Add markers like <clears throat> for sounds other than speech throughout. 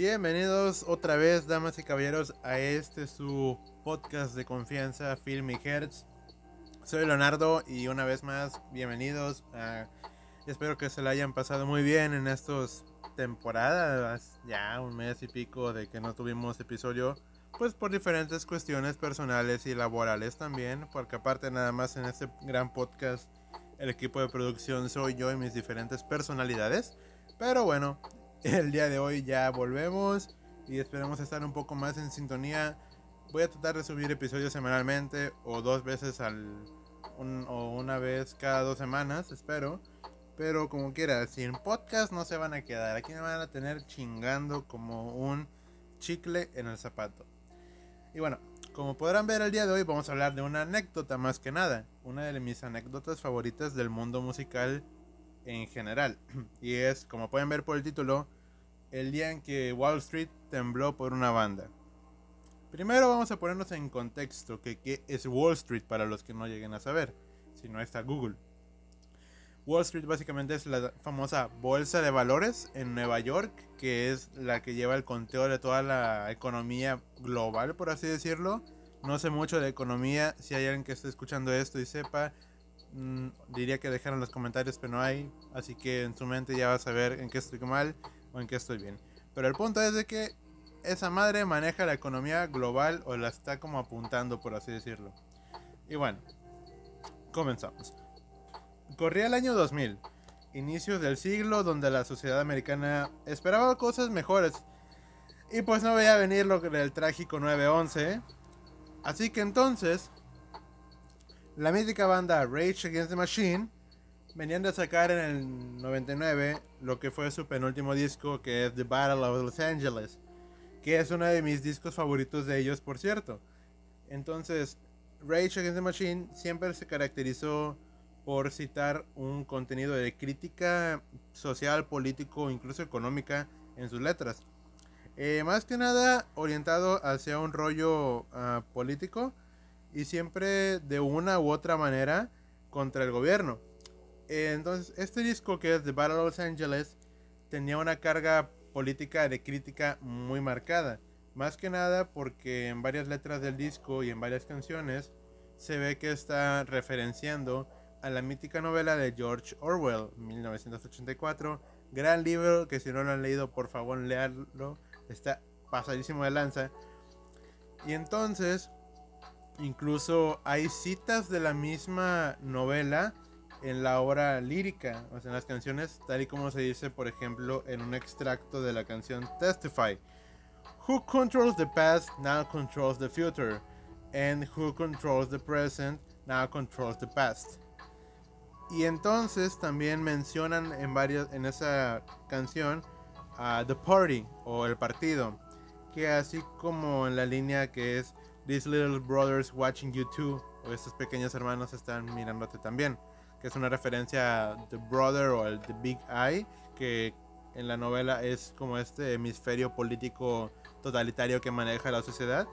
Bienvenidos otra vez, damas y caballeros, a este su podcast de confianza, Film y Hertz. Soy Leonardo y una vez más, bienvenidos. espero que se la hayan pasado muy bien en estas temporadas, ya un mes y pico de que no tuvimos episodio, pues por diferentes cuestiones personales y laborales también, porque aparte nada más en este gran podcast el equipo de producción soy yo y mis diferentes personalidades. Pero bueno, <laughs> el día de hoy ya volvemos y esperamos estar un poco más en sintonía. Voy a tratar de subir episodios semanalmente o dos veces al o una vez cada dos semanas, espero. Pero como quiera, sin podcast no se van a quedar. Aquí me van a tener chingando como un chicle en el zapato. Y bueno, como podrán ver el día de hoy vamos a hablar de una anécdota más que nada. Una de mis anécdotas favoritas del mundo musical en general. <clears throat> Y es, como pueden ver por el título, el día en que Wall Street tembló por una banda. Primero vamos a ponernos en contexto que qué es Wall Street para los que no lleguen a saber, si no está Google. Wall Street básicamente es la famosa bolsa de valores en Nueva York, que es la que lleva el conteo de toda la economía global, por así decirlo. No sé mucho de economía, si hay alguien que esté escuchando esto y sepa, Mm, diría que dejaron los comentarios, pero no hay. Así que en su mente ya va a saber en qué estoy mal o en qué estoy bien. Pero el punto es de que esa madre maneja la economía global o la está como apuntando, por así decirlo. Y bueno, comenzamos. Corría el año 2000, inicios del siglo donde la sociedad americana esperaba cosas mejores. Y pues no veía venir lo del trágico 9-11. Así que entonces la mítica banda Rage Against the Machine venían de sacar en el 99 lo que fue su penúltimo disco que es The Battle of Los Angeles, que es uno de mis discos favoritos de ellos por cierto. Entonces, Rage Against the Machine siempre se caracterizó por citar un contenido de crítica social, político, incluso económica en sus letras. Eh, más que nada orientado hacia un rollo ah, político y siempre de una u otra manera contra el gobierno. Entonces, este disco que es The Battle of Los Angeles tenía una carga política de crítica muy marcada. Más que nada porque en varias letras del disco y en varias canciones se ve que está referenciando a la mítica novela de George Orwell, 1984. Gran libro que si no lo han leído, por favor, leerlo. Está pasadísimo de lanza. Y entonces, Incluso hay citas de la misma novela en la obra lírica, o sea, en las canciones, tal y como se dice, por ejemplo, en un extracto de la canción Testify. Who controls the past now controls the future, and who controls the present now controls the past. Y entonces también mencionan en en esa canción a The Party o el partido, que así como en la línea que es These little brothers watching you too. O estos pequeños hermanos están mirándote también. Que es una referencia a The Brother o al The Big Eye. Que en la novela es como este hemisferio político totalitario que maneja la sociedad.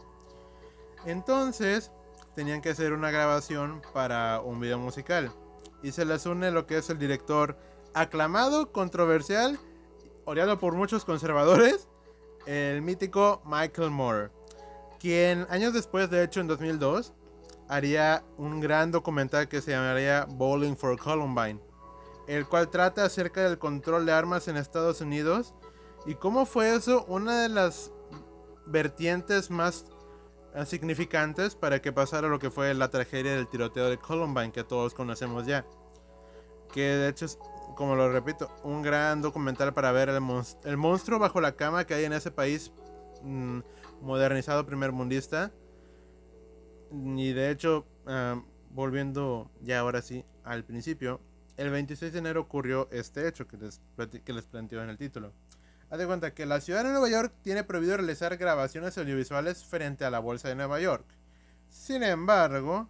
Entonces, tenían que hacer una grabación para un video musical. Y se les une lo que es el director aclamado, controversial, odiado por muchos conservadores, el mítico Michael Moore quien años después, de hecho en 2002, haría un gran documental que se llamaría Bowling for Columbine, el cual trata acerca del control de armas en Estados Unidos y cómo fue eso una de las vertientes más significantes para que pasara lo que fue la tragedia del tiroteo de Columbine que todos conocemos ya. Que de hecho es, como lo repito, un gran documental para ver el, monstruo bajo la cama que hay en ese país. Mm, modernizado primer mundista. Y de hecho, ah, volviendo ya ahora sí al principio, el 26 de enero ocurrió este hecho que les, que les planteo en el título. Haz de cuenta que la ciudad de Nueva York tiene prohibido realizar grabaciones audiovisuales frente a la bolsa de Nueva York. Sin embargo,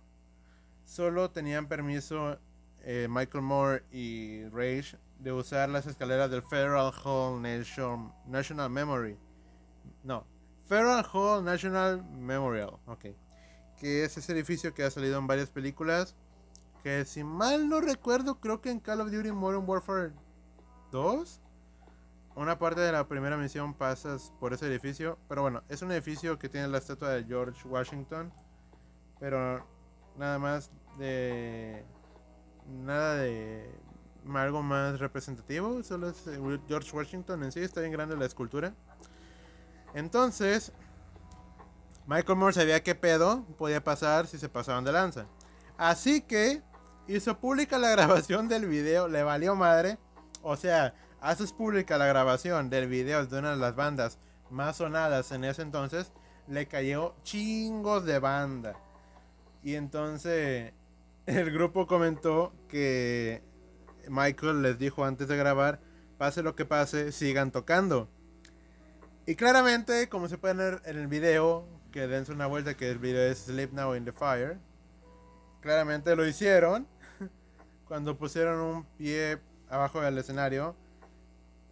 solo tenían permiso eh, Michael Moore y Rage de usar las escaleras del Federal Hall National Memory. No, Federal Hall National Memorial, ok. Que es ese edificio que ha salido en varias películas. Que si mal no recuerdo, creo que en Call of Duty Modern Warfare 2 una parte de la primera misión pasas por ese edificio, pero bueno, es un edificio que tiene la estatua de George Washington, pero nada más de nada de algo más representativo, solo es eh, George Washington en sí, está bien grande la escultura. Entonces, Michael Moore sabía qué pedo podía pasar si se pasaban de lanza. Así que hizo pública la <laughs> grabación del video, le valió madre. O sea, haces pública la grabación del video de una de las bandas más sonadas en ese entonces, le cayó chingos de banda. Y entonces <laughs> el grupo comentó que Michael les dijo antes de grabar, pase lo que pase, sigan tocando. Y claramente, como se puede ver en el video, que dense una vuelta que el video es Sleep Now in the Fire, claramente lo hicieron. <laughs> Cuando pusieron un pie abajo del escenario,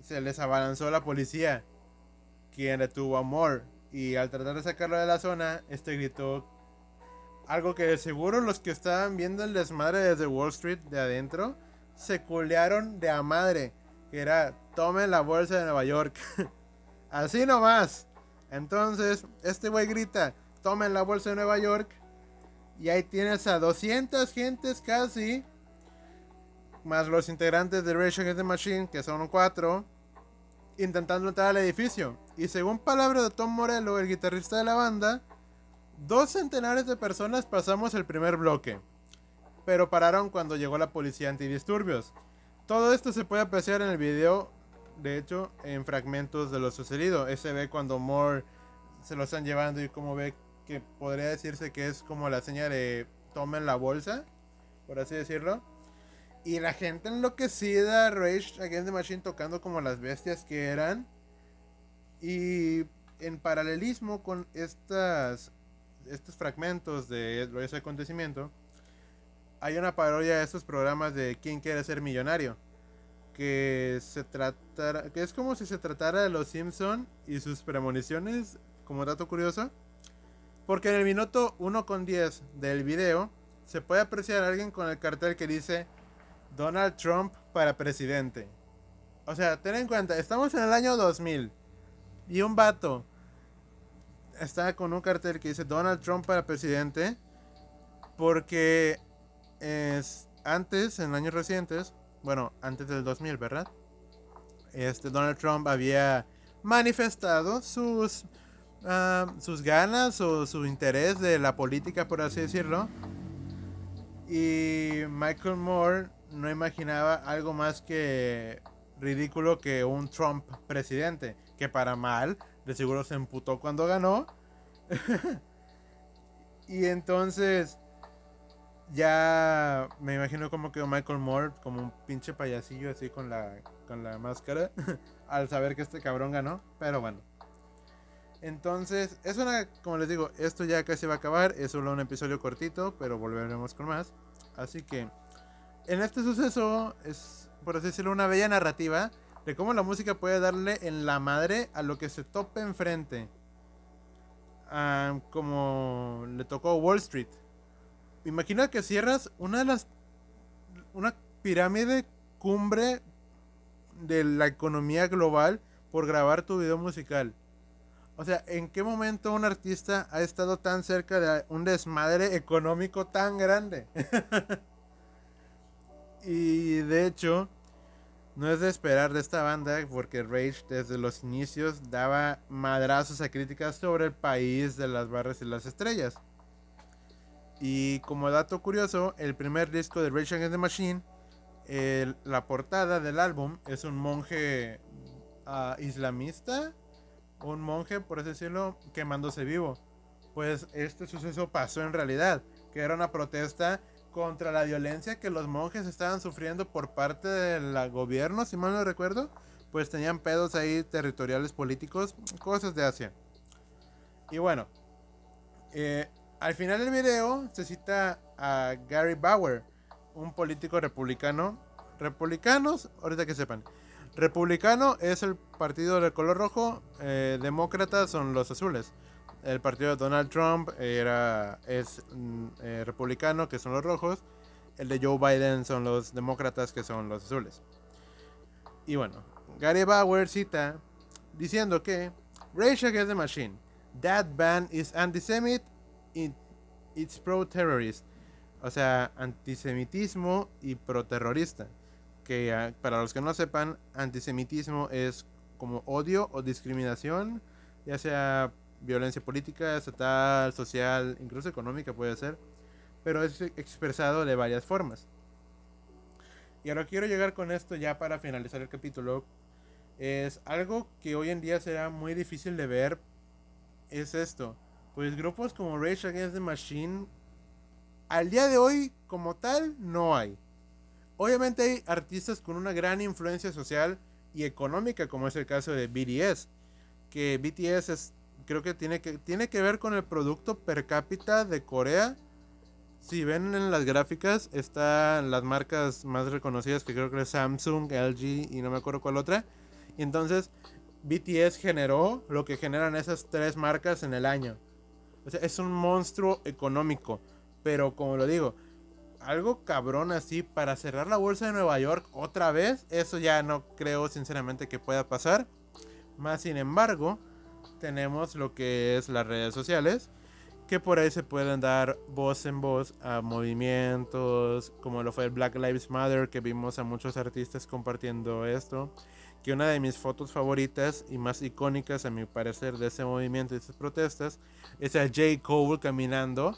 se les abalanzó la policía, quien detuvo a Moore. Y al tratar de sacarlo de la zona, este gritó algo que seguro los que estaban viendo el desmadre desde Wall Street de adentro se culearon de a madre. Que era, tomen la bolsa de Nueva York. <laughs> Así nomás. Entonces, este güey grita, tomen la bolsa de Nueva York. Y ahí tienes a 200 gentes casi. Más los integrantes de Rage Against the Machine, que son cuatro. Intentando entrar al edificio. Y según palabras de Tom Morello, el guitarrista de la banda, dos centenares de personas pasamos el primer bloque pero pararon cuando llegó la policía antidisturbios. Todo esto se puede apreciar en el video, de hecho, en fragmentos de lo sucedido. Ese ve cuando Moore se lo están llevando y como ve que podría decirse que es como la señal de tomen la bolsa, por así decirlo. Y la gente enloquecida, Rage Against the Machine tocando como las bestias que eran. Y en paralelismo con estas, estos fragmentos de ese acontecimiento, hay una parodia de estos programas de ¿Quién quiere ser millonario? Que se tratara, que es como si se tratara de los Simpson y sus premoniciones, como dato curioso. Porque en el minuto 1 con 10 del video se puede apreciar a alguien con el cartel que dice Donald Trump para presidente. O sea, ten en cuenta, estamos en el año 2000 y un vato está con un cartel que dice Donald Trump para presidente porque es, antes, en años recientes, bueno, antes del 2000, ¿verdad? Este, Donald Trump había manifestado sus, ah, sus ganas o su interés de la política, por así decirlo. Y Michael Moore no imaginaba algo más que ridículo que un Trump presidente, que para mal, de seguro se emputó cuando ganó. <laughs> y entonces ya me imagino como que Michael Moore como un pinche payasillo así con la, con la máscara <laughs> al saber que este cabrón ganó, pero bueno. Entonces, es una, como les digo, esto ya casi va a acabar, es solo un episodio cortito, pero volveremos con más. Así que, en este suceso es, por así decirlo, una bella narrativa de cómo la música puede darle en la madre a lo que se tope enfrente. Ah, como le tocó Wall Street imagina que cierras una de las. Una pirámide cumbre de la economía global por grabar tu video musical. O sea, ¿en qué momento un artista ha estado tan cerca de un desmadre económico tan grande? <laughs> y de hecho, no es de esperar de esta banda porque Rage desde los inicios daba madrazos a críticas sobre el país de las barras y las estrellas. Y como dato curioso, el primer disco de Rage Against the Machine, la portada del álbum es un monje uh, islamista, un monje, por así decirlo, quemándose vivo. Pues este suceso pasó en realidad, que era una protesta contra la violencia que los monjes estaban sufriendo por parte del gobierno, si mal no recuerdo, pues tenían pedos ahí territoriales políticos, cosas de Asia. Y bueno, eh, al final del video se cita a Gary Bauer, un político republicano. Republicanos, ahorita que sepan. Republicano es el partido de color rojo, eh, demócratas son los azules. El partido de Donald Trump era, es mm, eh, republicano, que son los rojos. El de Joe Biden son los demócratas, que son los azules. Y bueno, Gary Bauer cita diciendo que Rage Against the Machine, that band is antisemite, it's pro-terrorist. O sea, antisemitismo y pro-terrorista. Que ah, para los que no sepan, antisemitismo es como odio o discriminación, ya sea violencia política, estatal, social, incluso económica puede ser, pero es expresado de varias formas. Y ahora quiero llegar con esto ya para finalizar el capítulo. Es algo que hoy en día será muy difícil de ver. Es esto. Pues grupos como Rage Against the Machine, al día de hoy como tal, no hay. Obviamente hay artistas con una gran influencia social y económica, como es el caso de BTS. Que BTS es creo que tiene que, tiene que ver con el producto per cápita de Corea. Si ven en las gráficas, están las marcas más reconocidas que creo que es Samsung, LG y no me acuerdo cuál otra. Y entonces BTS generó lo que generan esas tres marcas en el año. O sea, es un monstruo económico. Pero como lo digo, algo cabrón así para cerrar la bolsa de Nueva York otra vez, eso ya no creo sinceramente que pueda pasar. Más sin embargo, tenemos lo que es las redes sociales, que por ahí se pueden dar voz en voz a movimientos, como lo fue el Black Lives Matter, que vimos a muchos artistas compartiendo esto. Que una de mis fotos favoritas y más icónicas, a mi parecer, de ese movimiento y esas protestas, es a J. Cole caminando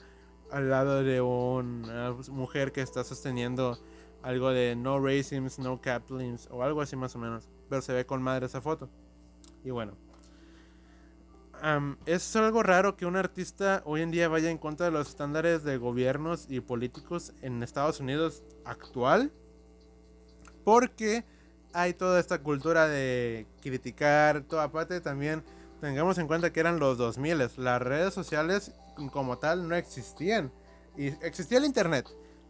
al lado de una mujer que está sosteniendo algo de no racism, no caplings o algo así más o menos. Pero se ve con madre esa foto. Y bueno, es algo raro que un artista hoy en día vaya en contra de los estándares de gobiernos y políticos en Estados Unidos actual. Porque hay toda esta cultura de criticar, toda también tengamos en cuenta que eran los 2000, las redes sociales como tal no existían. Y existía el internet,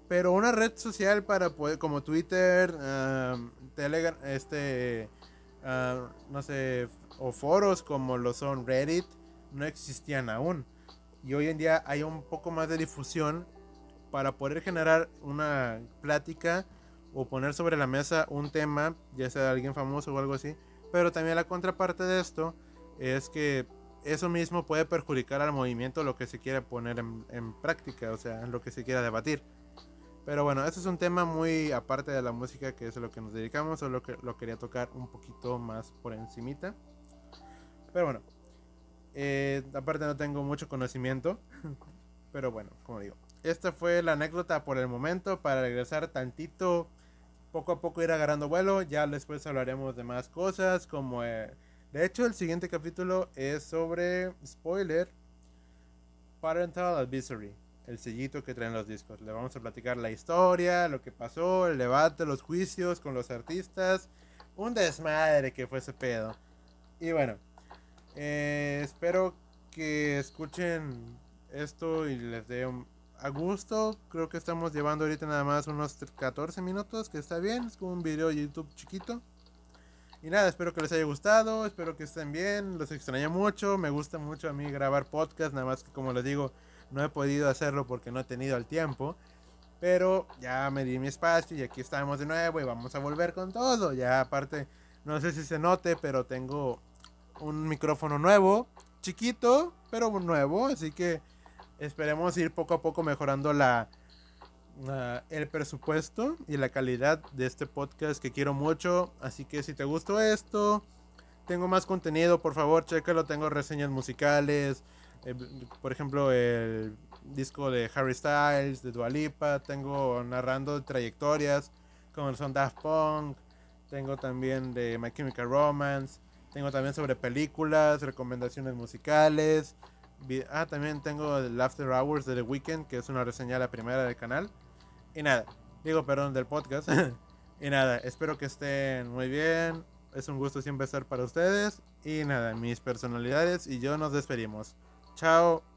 pero una red social para poder, como Twitter, Telegram, este, no sé, o foros como lo son Reddit no existían aún. Y hoy en día hay un poco más de difusión para poder generar una plática o poner sobre la mesa un tema, ya sea de alguien famoso o algo así. Pero también la contraparte de esto es que eso mismo puede perjudicar al movimiento lo que se quiere poner en, en práctica, o sea, lo que se quiera debatir. Pero bueno, este es un tema muy aparte de la música, que es a lo que nos dedicamos, solo que lo quería tocar un poquito más por encimita. Pero bueno, eh, aparte no tengo mucho conocimiento, <laughs> pero bueno, como digo. Esta fue la anécdota por el momento para regresar tantito, poco a poco ir agarrando vuelo. Ya después hablaremos de más cosas, como... Eh, de hecho, el siguiente capítulo es sobre, spoiler, Parental Advisory, el sellito que traen los discos. Le vamos a platicar la historia, lo que pasó, el debate, los juicios con los artistas. Un desmadre que fue ese pedo. Y bueno, eh, espero que escuchen esto y les dé a gusto. Creo que estamos llevando ahorita nada más unos 14 minutos, que está bien. Es como un video de YouTube chiquito. Y nada, espero que les haya gustado, espero que estén bien, los extraño mucho, me gusta mucho a mí grabar podcast, nada más que como les digo, no he podido hacerlo porque no he tenido el tiempo. Pero ya me di mi espacio y aquí estamos de nuevo y vamos a volver con todo. Ya aparte, no sé si se note, pero tengo un micrófono nuevo, chiquito, pero nuevo, así que esperemos ir poco a poco mejorando la, el presupuesto y la calidad de este podcast que quiero mucho. Así que si te gustó esto, tengo más contenido, por favor, chécalo. Tengo reseñas musicales, eh, por ejemplo, el disco de Harry Styles, de Dualipa. Tengo narrando trayectorias como son Daft Punk. Tengo también de My Chemical Romance. Tengo también sobre películas, recomendaciones musicales. Ah, también tengo el After Hours de The Weeknd, que es una reseña la primera del canal. Y nada, digo, perdón, del podcast. <laughs> y nada, espero que estén muy bien. Es un gusto siempre estar para ustedes. Y nada, mis personalidades y yo nos despedimos. Chao.